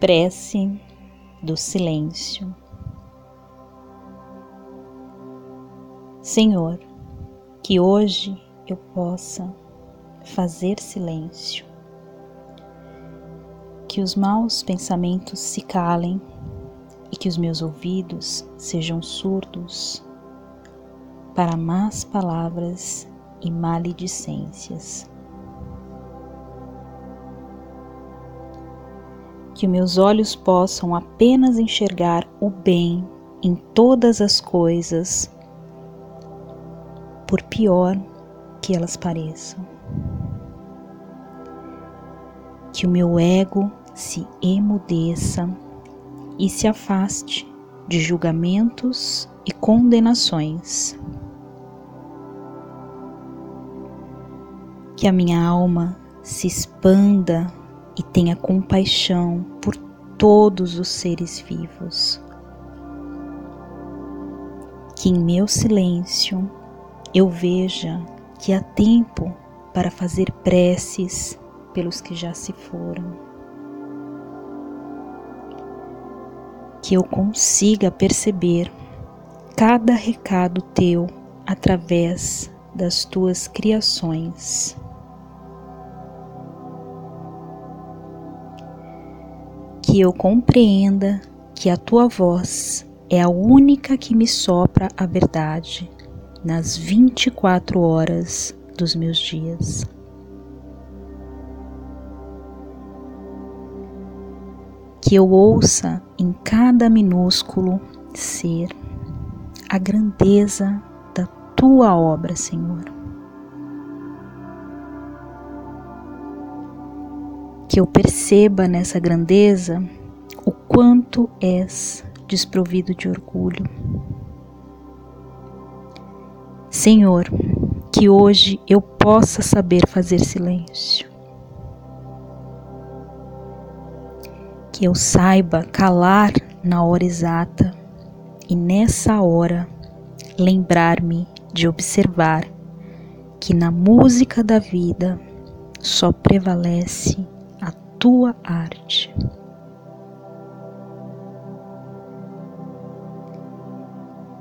Prece do silêncio. Senhor, que hoje eu possa fazer silêncio, que os maus pensamentos se calem e que os meus ouvidos sejam surdos para más palavras e maledicências. Que meus olhos possam apenas enxergar o bem em todas as coisas, por pior que elas pareçam. Que o meu ego se emudeça e se afaste de julgamentos e condenações. Que a minha alma se expanda e tenha compaixão por todos os seres vivos. Que em meu silêncio eu veja que há tempo para fazer preces pelos que já se foram. Que eu consiga perceber cada recado teu através das tuas criações. Que eu compreenda que a tua voz é a única que me sopra a verdade nas 24 horas dos meus dias. Que eu ouça em cada minúsculo ser a grandeza da tua obra, Senhor. Que eu perceba nessa grandeza o quanto és desprovido de orgulho. Senhor, que hoje eu possa saber fazer silêncio. Que eu saiba calar na hora exata e nessa hora lembrar-me de observar que na música da vida só prevalece tua arte.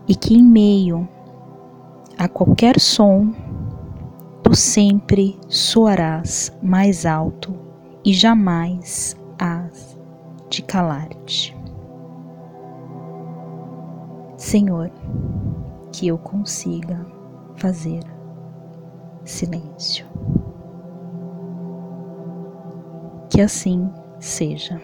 E que em meio a qualquer som, tu sempre soarás mais alto e jamais has de calar-te. Senhor, que eu consiga fazer silêncio. Que assim seja.